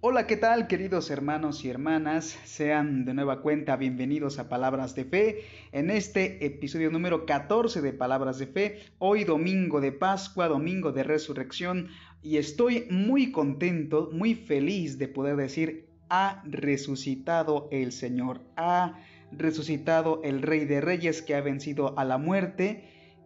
Hola, ¿qué tal queridos hermanos y hermanas? Sean de nueva cuenta bienvenidos a Palabras de Fe en este episodio número 14 de Palabras de Fe, hoy domingo de Pascua, domingo de resurrección, y estoy muy contento, muy feliz de poder decir, ha resucitado el Señor, ha resucitado el Rey de Reyes que ha vencido a la muerte,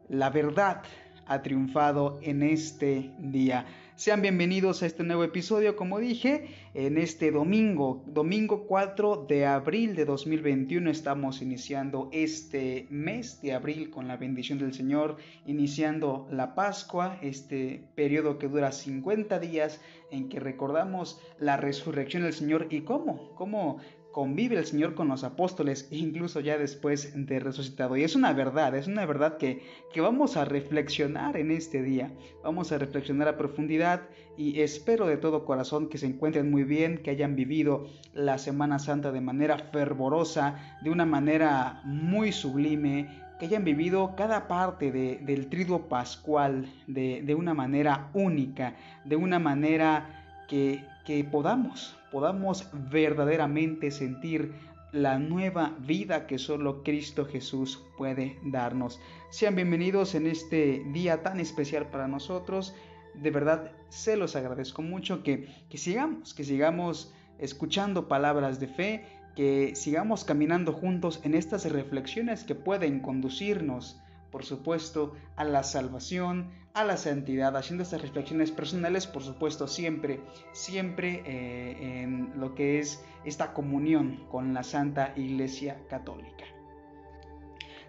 la verdad ha triunfado en este día. Sean bienvenidos a este nuevo episodio, como dije, en este domingo, domingo 4 de abril de 2021 estamos iniciando este mes de abril con la bendición del Señor, iniciando la Pascua, este periodo que dura 50 días en que recordamos la resurrección del Señor y cómo, cómo convive el Señor con los apóstoles, incluso ya después de resucitado. Y es una verdad, es una verdad que, que vamos a reflexionar en este día. Vamos a reflexionar a profundidad y espero de todo corazón que se encuentren muy bien, que hayan vivido la Semana Santa de manera fervorosa, de una manera muy sublime, que hayan vivido cada parte del triduo pascual de, de una manera única, de una manera que, que podamos podamos verdaderamente sentir la nueva vida que solo Cristo Jesús puede darnos. Sean bienvenidos en este día tan especial para nosotros. De verdad, se los agradezco mucho que, que sigamos, que sigamos escuchando palabras de fe, que sigamos caminando juntos en estas reflexiones que pueden conducirnos por supuesto, a la salvación, a la santidad, haciendo estas reflexiones personales, por supuesto, siempre, siempre eh, en lo que es esta comunión con la Santa Iglesia Católica.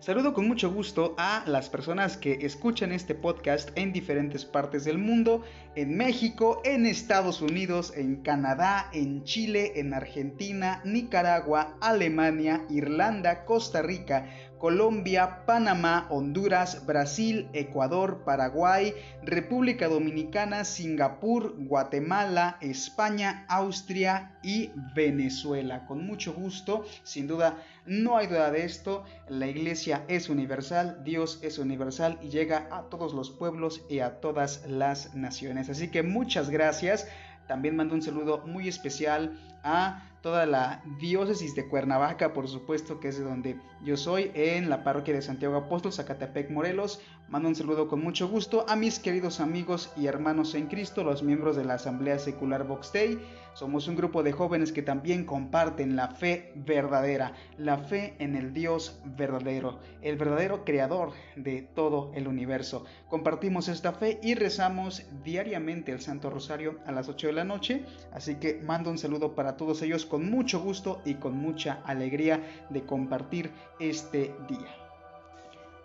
Saludo con mucho gusto a las personas que escuchan este podcast en diferentes partes del mundo, en México, en Estados Unidos, en Canadá, en Chile, en Argentina, Nicaragua, Alemania, Irlanda, Costa Rica, Colombia, Panamá, Honduras, Brasil, Ecuador, Paraguay, República Dominicana, Singapur, Guatemala, España, Austria y Venezuela. Con mucho gusto, sin duda, no hay duda de esto, la iglesia es universal, Dios es universal y llega a todos los pueblos y a todas las naciones. Así que muchas gracias. También mando un saludo muy especial a toda la diócesis de Cuernavaca, por supuesto, que es de donde yo soy, en la parroquia de Santiago Apóstol, Zacatepec, Morelos. Mando un saludo con mucho gusto a mis queridos amigos y hermanos en Cristo, los miembros de la Asamblea Secular Box Day. Somos un grupo de jóvenes que también comparten la fe verdadera, la fe en el Dios verdadero, el verdadero creador de todo el universo. Compartimos esta fe y rezamos diariamente el Santo Rosario a las 8 de la noche, así que mando un saludo para todos ellos con mucho gusto y con mucha alegría de compartir este día.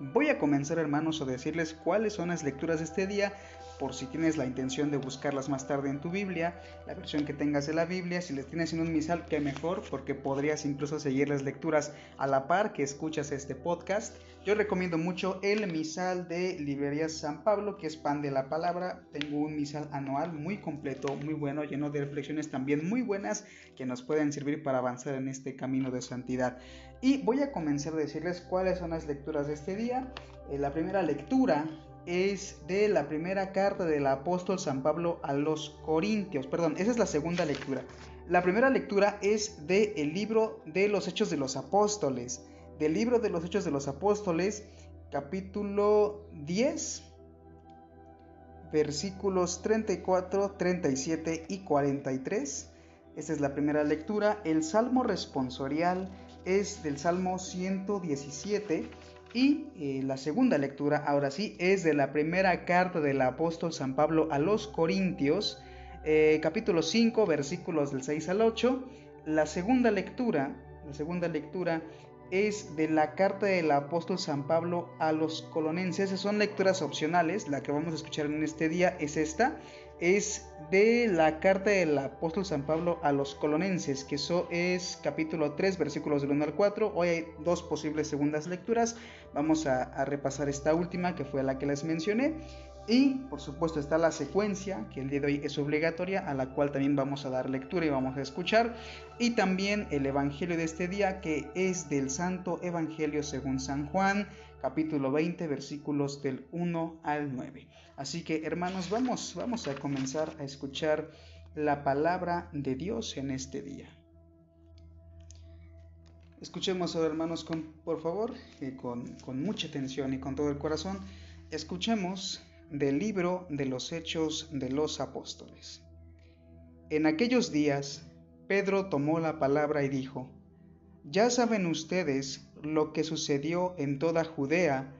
Voy a comenzar hermanos a decirles cuáles son las lecturas de este día por si tienes la intención de buscarlas más tarde en tu Biblia, la versión que tengas de la Biblia, si les tienes en un misal, que mejor, porque podrías incluso seguir las lecturas a la par que escuchas este podcast. Yo recomiendo mucho el misal de Librería San Pablo, que es pan de la palabra. Tengo un misal anual muy completo, muy bueno, lleno de reflexiones también muy buenas que nos pueden servir para avanzar en este camino de santidad. Y voy a comenzar a decirles cuáles son las lecturas de este día. Eh, la primera lectura es de la primera carta del apóstol San Pablo a los Corintios. Perdón, esa es la segunda lectura. La primera lectura es del el libro de los Hechos de los Apóstoles. Del libro de los Hechos de los Apóstoles, capítulo 10, versículos 34, 37 y 43. Esta es la primera lectura. El salmo responsorial es del Salmo 117 y eh, la segunda lectura, ahora sí, es de la primera carta del apóstol San Pablo a los Corintios, eh, capítulo 5, versículos del 6 al 8. La segunda lectura, la segunda lectura es de la carta del apóstol San Pablo a los colonenses. Son lecturas opcionales. La que vamos a escuchar en este día es esta. Es de la carta del apóstol San Pablo a los colonenses, que eso es capítulo 3, versículos del 1 al 4. Hoy hay dos posibles segundas lecturas. Vamos a, a repasar esta última, que fue la que les mencioné. Y por supuesto está la secuencia, que el día de hoy es obligatoria, a la cual también vamos a dar lectura y vamos a escuchar. Y también el Evangelio de este día, que es del Santo Evangelio según San Juan, capítulo 20, versículos del 1 al 9. Así que hermanos, vamos, vamos a comenzar a escuchar la palabra de Dios en este día. Escuchemos ahora, hermanos, con, por favor, con, con mucha atención y con todo el corazón, escuchemos del libro de los Hechos de los Apóstoles. En aquellos días, Pedro tomó la palabra y dijo, Ya saben ustedes lo que sucedió en toda Judea,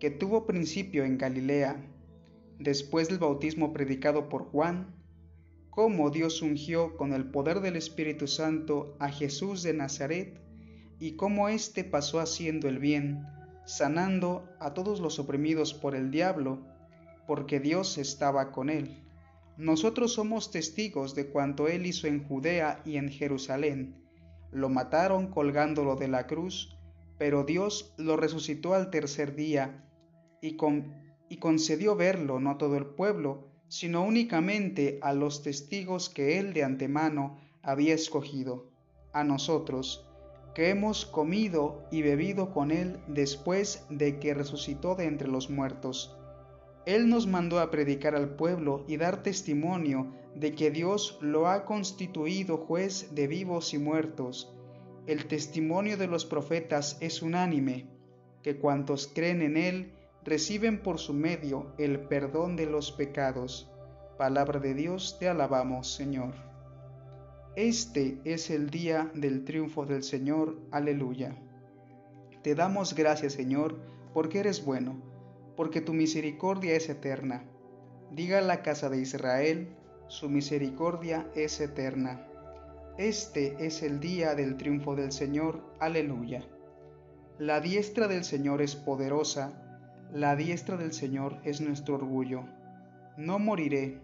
que tuvo principio en Galilea, después del bautismo predicado por Juan, cómo Dios ungió con el poder del Espíritu Santo a Jesús de Nazaret, y cómo éste pasó haciendo el bien, sanando a todos los oprimidos por el diablo, porque Dios estaba con él. Nosotros somos testigos de cuanto él hizo en Judea y en Jerusalén. Lo mataron colgándolo de la cruz, pero Dios lo resucitó al tercer día y, y concedió verlo no a todo el pueblo, sino únicamente a los testigos que él de antemano había escogido, a nosotros, que hemos comido y bebido con él después de que resucitó de entre los muertos. Él nos mandó a predicar al pueblo y dar testimonio de que Dios lo ha constituido juez de vivos y muertos. El testimonio de los profetas es unánime, que cuantos creen en Él reciben por su medio el perdón de los pecados. Palabra de Dios, te alabamos, Señor. Este es el día del triunfo del Señor. Aleluya. Te damos gracias, Señor, porque eres bueno, porque tu misericordia es eterna. Diga la casa de Israel, su misericordia es eterna. Este es el día del triunfo del Señor. Aleluya. La diestra del Señor es poderosa, la diestra del Señor es nuestro orgullo. No moriré,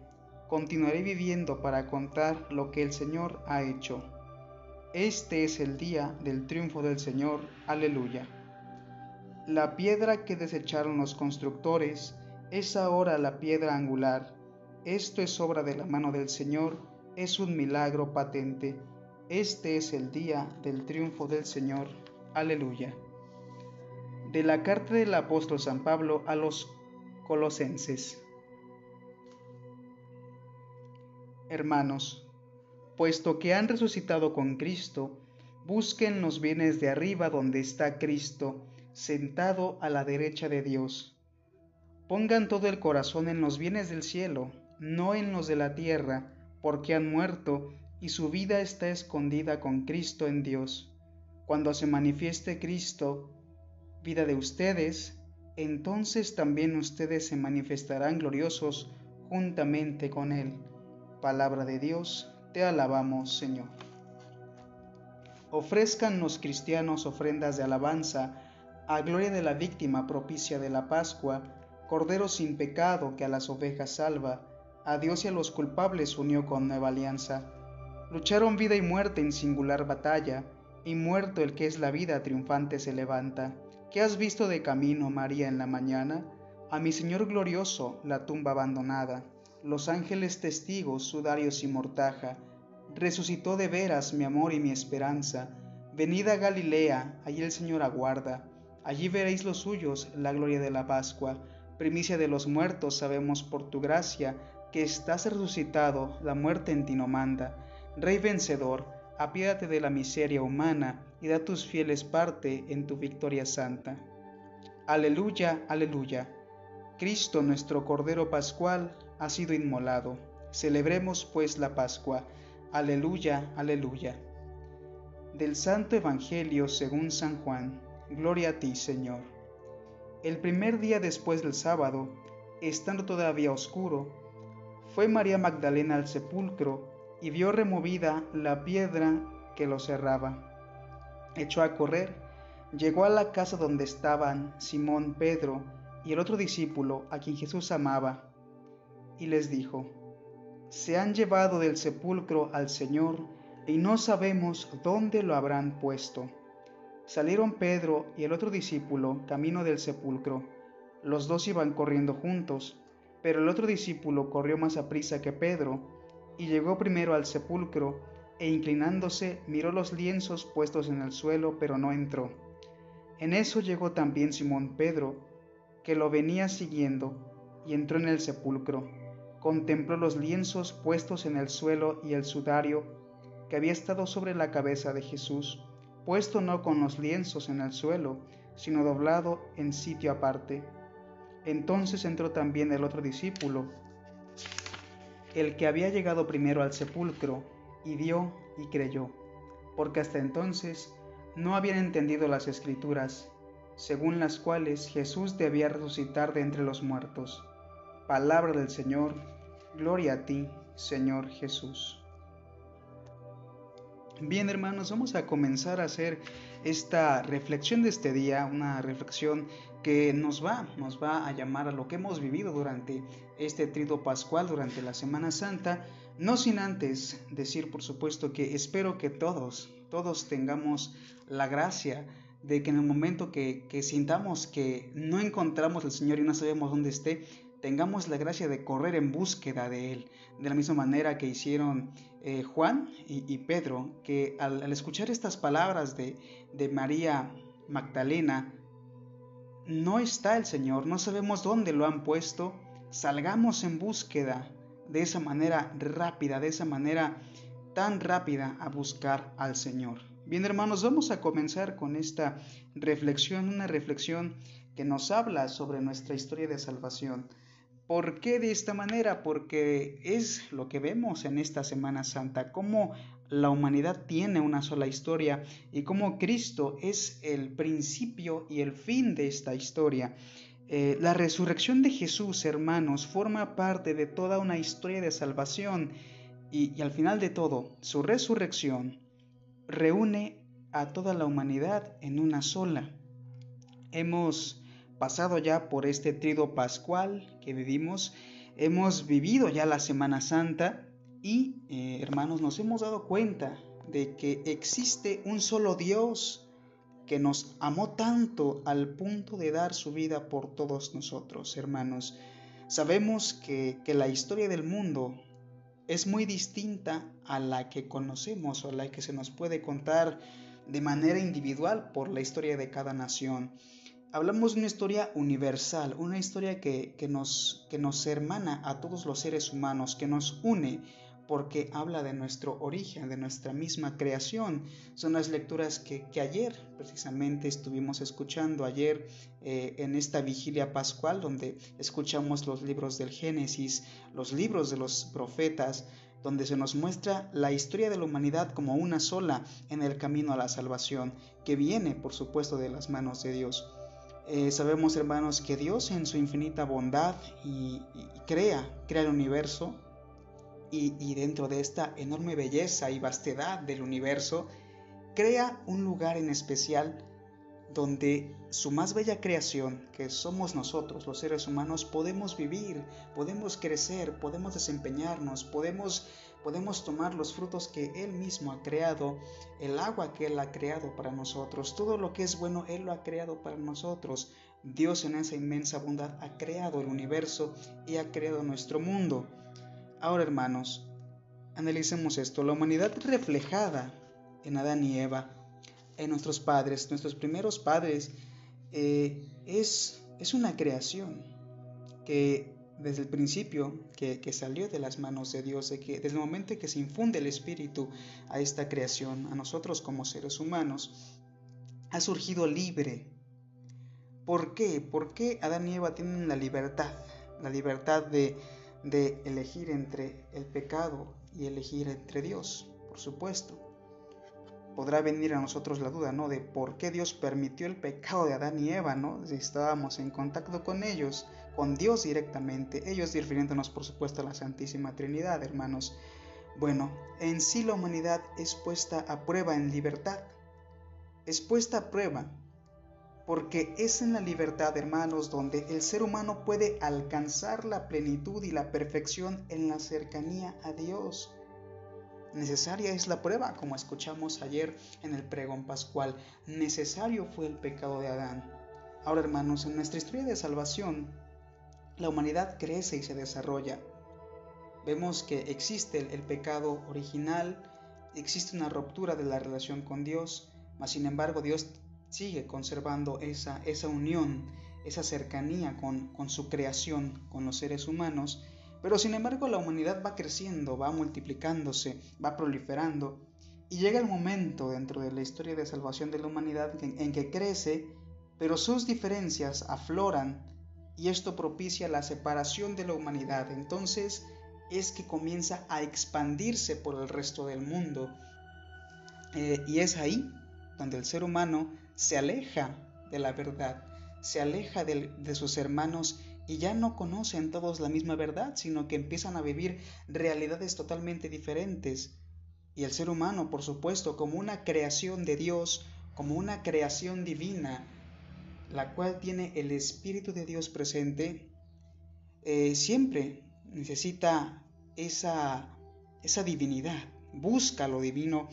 continuaré viviendo para contar lo que el Señor ha hecho. Este es el día del triunfo del Señor. Aleluya. La piedra que desecharon los constructores es ahora la piedra angular. Esto es obra de la mano del Señor, es un milagro patente. Este es el día del triunfo del Señor. Aleluya. De la carta del apóstol San Pablo a los colosenses. Hermanos, puesto que han resucitado con Cristo, busquen los bienes de arriba donde está Cristo, sentado a la derecha de Dios. Pongan todo el corazón en los bienes del cielo, no en los de la tierra, porque han muerto y su vida está escondida con Cristo en Dios. Cuando se manifieste Cristo, vida de ustedes, entonces también ustedes se manifestarán gloriosos juntamente con Él Palabra de Dios, te alabamos, Señor. Ofrezcan los cristianos ofrendas de alabanza a gloria de la víctima propicia de la Pascua, Cordero sin pecado que a las ovejas salva, a Dios y a los culpables unió con nueva alianza. Lucharon vida y muerte en singular batalla, y muerto el que es la vida triunfante se levanta. ¿Qué has visto de camino, María, en la mañana? A mi Señor glorioso, la tumba abandonada los ángeles testigos, sudarios y mortaja, resucitó de veras mi amor y mi esperanza. Venid a Galilea, allí el Señor aguarda, allí veréis los suyos, la gloria de la Pascua, primicia de los muertos, sabemos por tu gracia, que estás resucitado, la muerte en ti no manda. Rey vencedor, apiádate de la miseria humana y da tus fieles parte en tu victoria santa. Aleluya, aleluya. Cristo nuestro Cordero Pascual, ha sido inmolado. Celebremos pues la Pascua. Aleluya, aleluya. Del Santo Evangelio según San Juan. Gloria a ti, Señor. El primer día después del sábado, estando todavía oscuro, fue María Magdalena al sepulcro y vio removida la piedra que lo cerraba. Echó a correr, llegó a la casa donde estaban Simón, Pedro y el otro discípulo a quien Jesús amaba y les dijo, Se han llevado del sepulcro al Señor y no sabemos dónde lo habrán puesto. Salieron Pedro y el otro discípulo camino del sepulcro. Los dos iban corriendo juntos, pero el otro discípulo corrió más a prisa que Pedro y llegó primero al sepulcro e inclinándose miró los lienzos puestos en el suelo, pero no entró. En eso llegó también Simón Pedro, que lo venía siguiendo, y entró en el sepulcro contempló los lienzos puestos en el suelo y el sudario que había estado sobre la cabeza de Jesús, puesto no con los lienzos en el suelo, sino doblado en sitio aparte. Entonces entró también el otro discípulo, el que había llegado primero al sepulcro, y vio y creyó, porque hasta entonces no habían entendido las escrituras, según las cuales Jesús debía resucitar de entre los muertos. Palabra del Señor, gloria a ti, Señor Jesús. Bien hermanos, vamos a comenzar a hacer esta reflexión de este día, una reflexión que nos va, nos va a llamar a lo que hemos vivido durante este trido pascual, durante la Semana Santa, no sin antes decir por supuesto que espero que todos, todos tengamos la gracia de que en el momento que, que sintamos que no encontramos al Señor y no sabemos dónde esté, tengamos la gracia de correr en búsqueda de Él, de la misma manera que hicieron eh, Juan y, Pedro, que al, escuchar estas palabras de, de María Magdalena, no está el Señor, no sabemos dónde lo han puesto, salgamos en búsqueda de esa manera rápida, de esa manera tan rápida a buscar al Señor. Bien hermanos, vamos a comenzar con esta reflexión, una reflexión que nos habla sobre nuestra historia de salvación. ¿Por qué de esta manera? Porque es lo que vemos en esta Semana Santa, cómo la humanidad tiene una sola historia y cómo Cristo es el principio y el fin de esta historia. Eh, la resurrección de Jesús, hermanos, forma parte de toda una historia de salvación y, y al final de todo, su resurrección reúne a toda la humanidad en una sola. Hemos pasado ya por este trido pascual que vivimos, hemos vivido ya la Semana Santa y, eh, hermanos, nos hemos dado cuenta de que existe un solo Dios que nos amó tanto al punto de dar su vida por todos nosotros, hermanos. Sabemos que, que la historia del mundo es muy distinta a la que conocemos o a la que se nos puede contar de manera individual por la historia de cada nación hablamos de una historia universal, una historia que, nos, que nos hermana a todos los seres humanos, que nos une porque habla de nuestro origen, de nuestra misma creación. Son las lecturas que, ayer precisamente estuvimos escuchando, ayer eh, en esta vigilia pascual, donde escuchamos los libros del Génesis, los libros de los profetas, donde se nos muestra la historia de la humanidad como una sola en el camino a la salvación, que viene, por supuesto, de las manos de Dios. Eh, sabemos, hermanos, que Dios en su infinita bondad crea, crea el universo y, dentro de esta enorme belleza y vastedad del universo, crea un lugar en especial donde su más bella creación, que somos nosotros, los seres humanos, podemos vivir, podemos crecer, podemos desempeñarnos, podemos podemos tomar los frutos que Él mismo ha creado, el agua que Él ha creado para nosotros, todo lo que es bueno Él lo ha creado para nosotros. Dios en esa inmensa bondad ha creado el universo y ha creado nuestro mundo. Ahora hermanos, analicemos esto. La humanidad reflejada en Adán y Eva, en nuestros padres, nuestros primeros padres, eh, es, es una creación que desde el principio que, salió de las manos de Dios, de que desde el momento que se infunde el Espíritu a esta creación, a nosotros como seres humanos, ha surgido libre. ¿Por qué? ¿Por qué Adán y Eva tienen la libertad? La libertad de, de elegir entre el pecado y elegir entre Dios, por supuesto. Podrá venir a nosotros la duda, ¿no? De por qué Dios permitió el pecado de Adán y Eva, ¿no? Si estábamos en contacto con ellos con Dios directamente, ellos refiriéndonos por supuesto a la Santísima Trinidad, hermanos. Bueno, en sí la humanidad es puesta a prueba en libertad, es puesta a prueba porque es en la libertad, hermanos, donde el ser humano puede alcanzar la plenitud y la perfección en la cercanía a Dios. Necesaria es la prueba, como escuchamos ayer en el pregón pascual. Necesario fue el pecado de Adán. Ahora, hermanos, en nuestra historia de salvación, la humanidad crece y se desarrolla. Vemos que existe el, pecado original, existe una ruptura de la relación con Dios, mas sin embargo Dios sigue conservando esa, esa unión, esa cercanía con, con su creación, con los seres humanos, Pero sin embargo la humanidad va creciendo, va multiplicándose, va proliferando y llega el momento dentro de la historia de salvación de la humanidad en, que crece, pero sus diferencias afloran y esto propicia la separación de la humanidad. Entonces es que comienza a expandirse por el resto del mundo. Eh, y es ahí donde el ser humano se aleja de la verdad, se aleja de, de sus hermanos y ya no conocen todos la misma verdad, sino que empiezan a vivir realidades totalmente diferentes. Y el ser humano, por supuesto, como una creación de Dios, como una creación divina, la cual tiene el Espíritu de Dios presente, eh, siempre necesita esa, esa divinidad, busca lo divino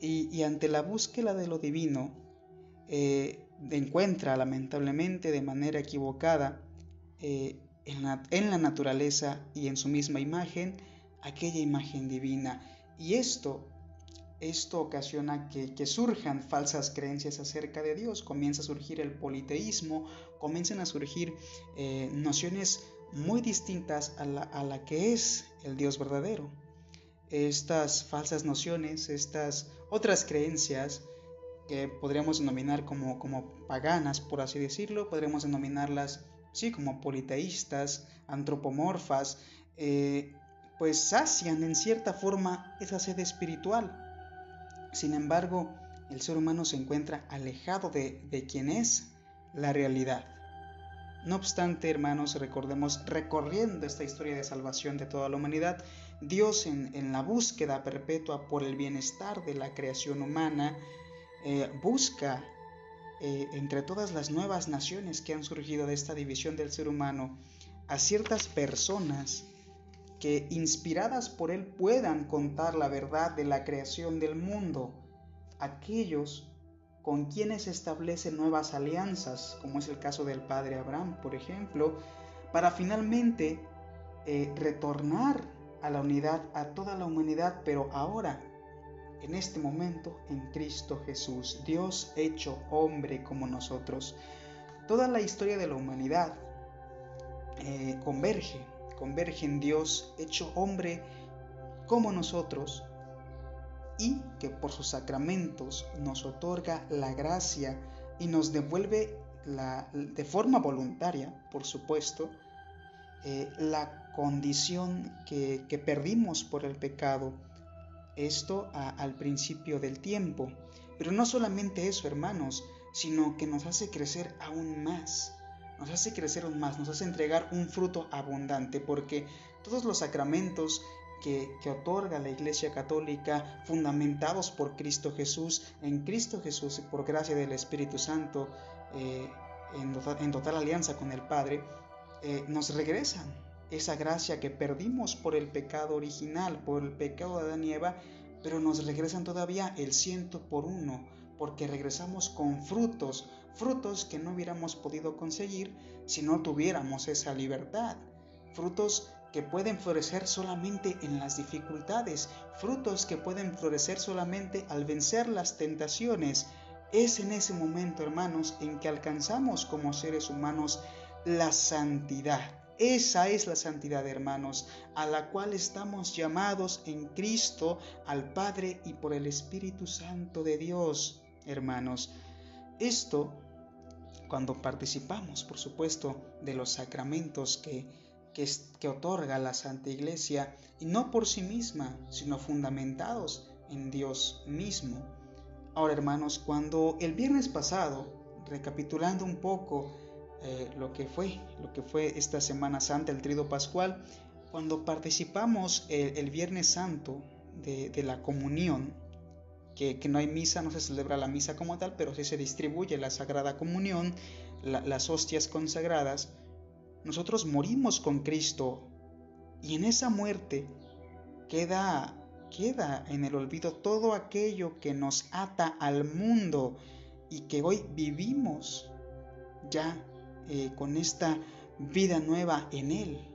y, ante la búsqueda de lo divino eh, encuentra lamentablemente de manera equivocada eh, en, la, en la naturaleza y en su misma imagen aquella imagen divina. Y esto esto ocasiona que, surjan falsas creencias acerca de Dios, comienza a surgir el politeísmo, comienzan a surgir eh, nociones muy distintas a la, que es el Dios verdadero. Estas falsas nociones, estas otras creencias que podríamos denominar como, paganas, por así decirlo, podríamos denominarlas, sí, como politeístas, antropomorfas, eh, pues sacian en cierta forma esa sede espiritual sin embargo, el ser humano se encuentra alejado de, quien es la realidad. No obstante, hermanos, recordemos, recorriendo esta historia de salvación de toda la humanidad, Dios en, la búsqueda perpetua por el bienestar de la creación humana, eh, busca eh, entre todas las nuevas naciones que han surgido de esta división del ser humano a ciertas personas que inspiradas por Él puedan contar la verdad de la creación del mundo, aquellos con quienes establece nuevas alianzas, como es el caso del padre Abraham, por ejemplo, para finalmente eh, retornar a la unidad a toda la humanidad, pero ahora, en este momento, en Cristo Jesús, Dios hecho hombre como nosotros. Toda la historia de la humanidad eh, converge converge Dios hecho hombre como nosotros y que por sus sacramentos nos otorga la gracia y nos devuelve la, de forma voluntaria, por supuesto, eh, la condición que, perdimos por el pecado. Esto al principio del tiempo. Pero no solamente eso, hermanos, sino que nos hace crecer aún más nos hace crecer más, nos hace entregar un fruto abundante, porque todos los sacramentos que, otorga la Iglesia Católica, fundamentados por Cristo Jesús, en Cristo Jesús, por gracia del Espíritu Santo, eh, en, total, alianza con el Padre, eh, nos regresan esa gracia que perdimos por el pecado original, por el pecado de Adán y Eva, pero nos regresan todavía el ciento por uno, porque regresamos con frutos, frutos que no hubiéramos podido conseguir si no tuviéramos esa libertad, frutos que pueden florecer solamente en las dificultades, frutos que pueden florecer solamente al vencer las tentaciones. Es en ese momento, hermanos, en que alcanzamos como seres humanos la santidad. Esa es la santidad, hermanos, a la cual estamos llamados en Cristo al Padre y por el Espíritu Santo de Dios, hermanos. Esto cuando participamos, por supuesto, de los sacramentos que, que, otorga la Santa Iglesia, y no por sí misma, sino fundamentados en Dios mismo. Ahora, hermanos, cuando el viernes pasado, recapitulando un poco eh, lo que fue, lo que fue esta Semana Santa, el Trido Pascual, cuando participamos el, Viernes Santo de, de la comunión, que, no hay misa, no se celebra la misa como tal, pero sí se distribuye la Sagrada Comunión, las hostias consagradas, nosotros morimos con Cristo y en esa muerte queda, queda en el olvido todo aquello que nos ata al mundo y que hoy vivimos ya eh, con esta vida nueva en Él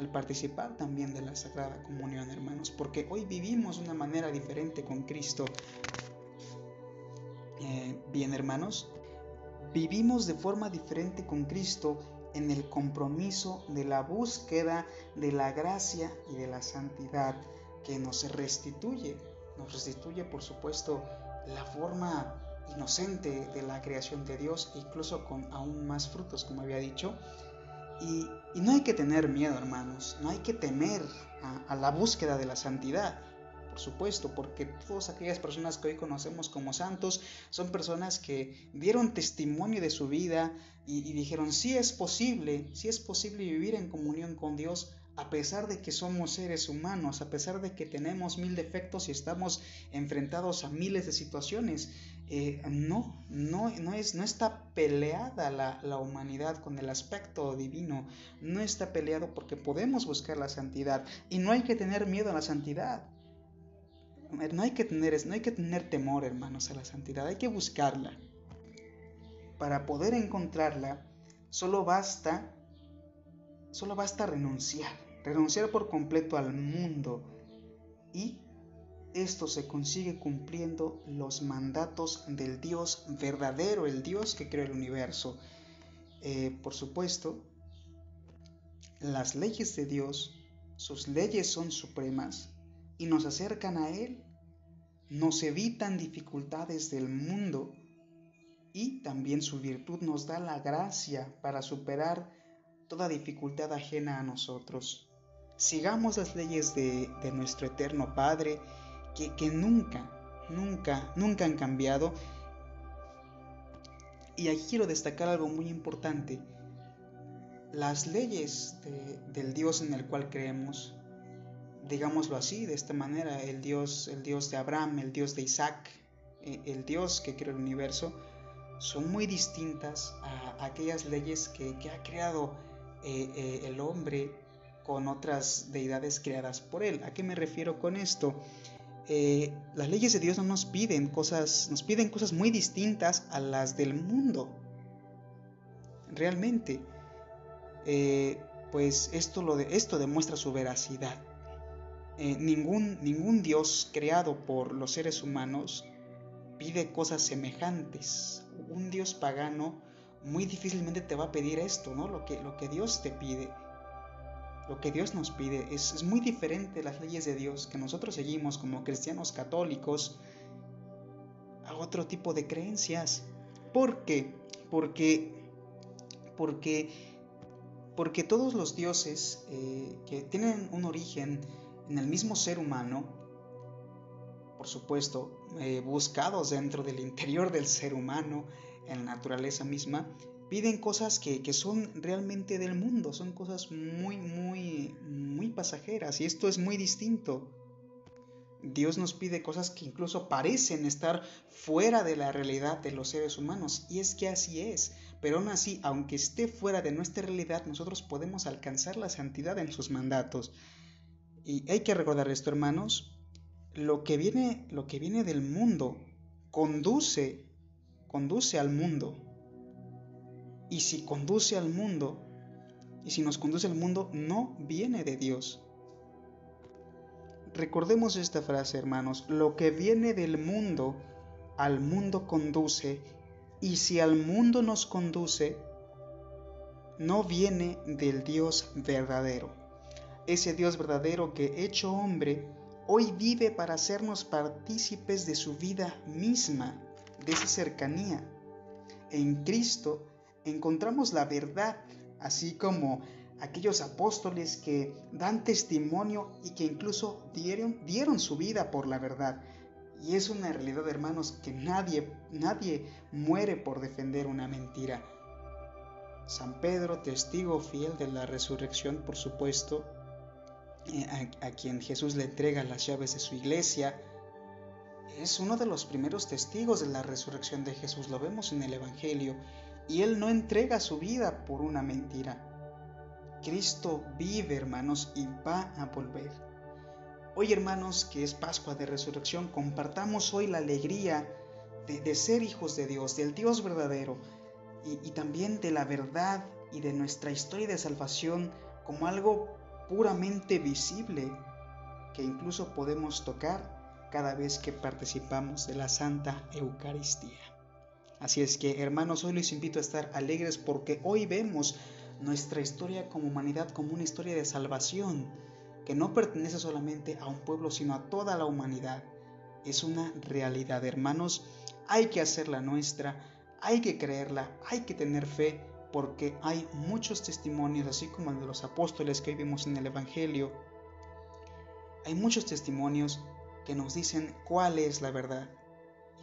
al participar también de la Sagrada Comunión, hermanos, porque hoy vivimos una manera diferente con Cristo. Eh, bien, hermanos, vivimos de forma diferente con Cristo en el compromiso de la búsqueda de la gracia y de la santidad que nos restituye. Nos restituye, por supuesto, la forma inocente de la creación de Dios, incluso con aún más frutos, como había dicho. Y, no hay que tener miedo, hermanos, no hay que temer a la búsqueda de la santidad por supuesto, porque todas aquellas personas que hoy conocemos como santos son personas que dieron testimonio de su vida y, dijeron, sí es posible, sí es posible vivir en comunión con Dios a pesar de que somos seres humanos, a pesar de que tenemos mil defectos y estamos enfrentados a miles de situaciones. Eh, no, no, no, es, no está peleada la, la, humanidad con el aspecto divino, no está peleado porque podemos buscar la santidad y no hay que tener miedo a la santidad. No hay que tener, no hay que tener temor, hermanos, a la santidad, hay que buscarla. Para poder encontrarla, solo basta, solo basta renunciar, renunciar por completo al mundo y esto se consigue cumpliendo los mandatos del Dios verdadero, el Dios que creó el universo. Eh, por supuesto, las leyes de Dios, sus leyes son supremas y nos acercan a Él, nos evitan dificultades del mundo y también su virtud nos da la gracia para superar toda dificultad ajena a nosotros. Sigamos las leyes de, nuestro eterno Padre, que, nunca, nunca, nunca han cambiado. Y aquí quiero destacar algo muy importante. Las leyes del Dios en el cual creemos digámoslo así, de esta manera, el Dios, el Dios de Abraham, el Dios de Isaac, eh, el Dios que creó el universo, son muy distintas a aquellas leyes que, ha creado eh, eh, el hombre con otras deidades creadas por él. ¿A qué me refiero con esto? las leyes de Dios no nos piden cosas, nos piden cosas muy distintas a las del mundo. Realmente, pues esto, lo de, esto demuestra su veracidad. Eh, ningún, ningún Dios creado por los seres humanos pide cosas semejantes. Un Dios pagano muy difícilmente te va a pedir esto, ¿no? Lo que, lo que Dios te pide, lo que Dios nos pide, es, es muy diferente las leyes de Dios que nosotros seguimos como cristianos católicos a otro tipo de creencias. ¿Por qué? Porque, porque, porque todos los dioses eh, que tienen un origen en el mismo ser humano, por supuesto, eh, buscados dentro del interior del ser humano, en la naturaleza misma, piden cosas que, que, son realmente del mundo, son cosas muy, muy, muy pasajeras y esto es muy distinto. Dios nos pide cosas que incluso parecen estar fuera de la realidad de los seres humanos y es que así es, pero aún así, aunque esté fuera de nuestra realidad, nosotros podemos alcanzar la santidad en sus mandatos. Y hay que recordar esto, hermanos, lo que viene, lo que viene del mundo conduce, conduce al mundo. Y si conduce al mundo, y si nos conduce al mundo, no viene de Dios. Recordemos esta frase, hermanos, lo que viene del mundo, al mundo conduce, y si al mundo nos conduce, no viene del Dios verdadero ese Dios verdadero que hecho hombre, hoy vive para hacernos partícipes de su vida misma, esa cercanía. En Cristo encontramos la verdad, así como aquellos apóstoles que dan testimonio y que incluso dieron, su vida por la verdad. Y es una realidad, hermanos, que nadie, nadie muere por defender una mentira. San Pedro, testigo fiel de la resurrección, por supuesto, eh, a, quien Jesús le entrega las llaves de su iglesia, es uno de los primeros testigos de la resurrección de Jesús, lo vemos en el Evangelio, y él no entrega su vida por una mentira. Cristo vive, hermanos, y va a volver. Hoy, hermanos, que es Pascua de Resurrección, compartamos hoy la alegría de, ser hijos de Dios, del Dios verdadero, y, también de la verdad y de nuestra historia de salvación como algo puramente visible que incluso podemos tocar cada vez que participamos de la Santa Eucaristía. Así es que hermanos, hoy les invito a estar alegres porque hoy vemos nuestra historia como humanidad como una historia de salvación que no pertenece solamente a un pueblo, sino a toda la humanidad. Es una realidad, hermanos. Hay que hacerla nuestra, hay que creerla, hay que tener fe, porque hay muchos testimonios, así como el de los apóstoles que vimos en el Evangelio. Hay muchos testimonios que nos dicen cuál es la verdad.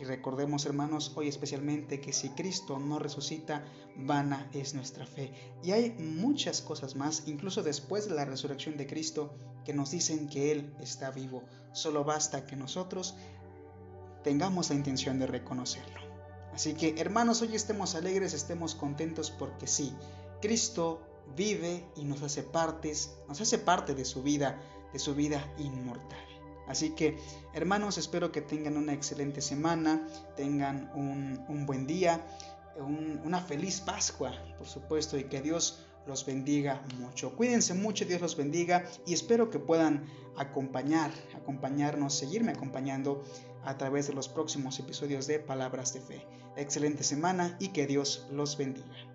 Y recordemos, hermanos, hoy especialmente que si Cristo no resucita, vana es nuestra fe. Y hay muchas cosas más, incluso después de la resurrección de Cristo, que nos dicen que Él está vivo. Solo basta que nosotros tengamos la intención de reconocerlo. Así que, hermanos, hoy estemos alegres, estemos contentos porque sí, Cristo vive y nos hace partes, nos hace parte de su vida, de su vida inmortal. Así que, hermanos, espero que tengan una excelente semana, tengan un, buen día, una feliz Pascua, por supuesto, y que Dios los bendiga mucho. Cuídense mucho, Dios los bendiga y espero que puedan acompañar, acompañarnos, seguirme acompañando a través de los próximos episodios de Palabras de Fe. Excelente semana y que Dios los bendiga.